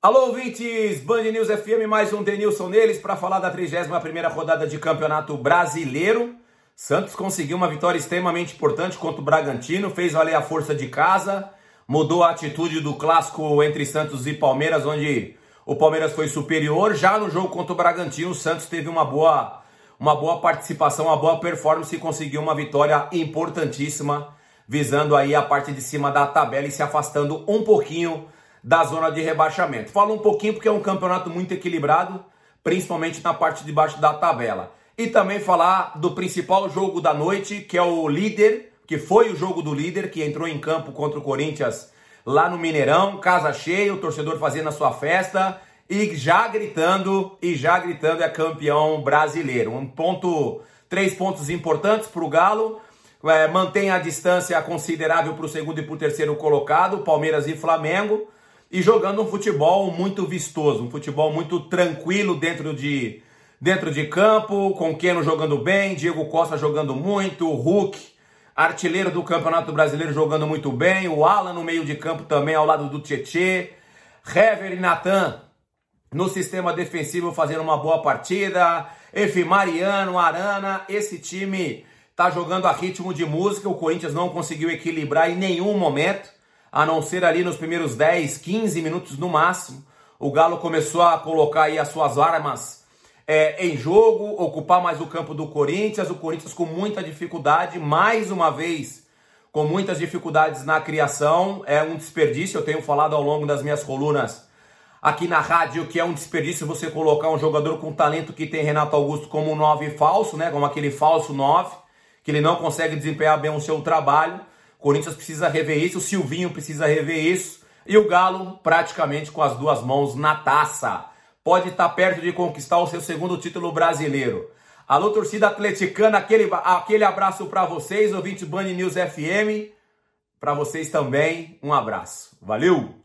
Alô, ouvintes! Band News FM, mais um Denilson neles para falar da 31ª rodada de Campeonato Brasileiro. Santos conseguiu uma vitória extremamente importante contra o Bragantino, fez valer a força de casa mudou a atitude do clássico entre Santos e Palmeiras, onde o Palmeiras foi superior. Já no jogo contra o Bragantino, o Santos teve uma boa, uma boa participação, uma boa performance e conseguiu uma vitória importantíssima, visando aí a parte de cima da tabela e se afastando um pouquinho da zona de rebaixamento. Falo um pouquinho porque é um campeonato muito equilibrado, principalmente na parte de baixo da tabela. E também falar do principal jogo da noite, que é o líder que foi o jogo do líder que entrou em campo contra o Corinthians lá no Mineirão, casa cheia, o torcedor fazendo a sua festa e já gritando e já gritando é campeão brasileiro. Um ponto, três pontos importantes para o Galo. É, mantém a distância considerável para o segundo e para o terceiro colocado, Palmeiras e Flamengo, e jogando um futebol muito vistoso, um futebol muito tranquilo dentro de, dentro de campo, com Keno jogando bem, Diego Costa jogando muito, Hulk artilheiro do Campeonato Brasileiro jogando muito bem, o Alan no meio de campo também ao lado do Tietê, Hever e Natan no sistema defensivo fazendo uma boa partida, Efe Mariano, Arana, esse time tá jogando a ritmo de música, o Corinthians não conseguiu equilibrar em nenhum momento, a não ser ali nos primeiros 10, 15 minutos no máximo. O Galo começou a colocar aí as suas armas é, em jogo, ocupar mais o campo do Corinthians. O Corinthians com muita dificuldade, mais uma vez, com muitas dificuldades na criação. É um desperdício, eu tenho falado ao longo das minhas colunas aqui na rádio que é um desperdício você colocar um jogador com talento que tem Renato Augusto como um 9 falso, né? Como aquele falso 9, que ele não consegue desempenhar bem o seu trabalho. Corinthians precisa rever isso, o Silvinho precisa rever isso. E o Galo praticamente com as duas mãos na taça pode estar perto de conquistar o seu segundo título brasileiro. Alô, torcida atleticana, aquele, aquele abraço para vocês, ouvinte Band News FM. Para vocês também, um abraço. Valeu!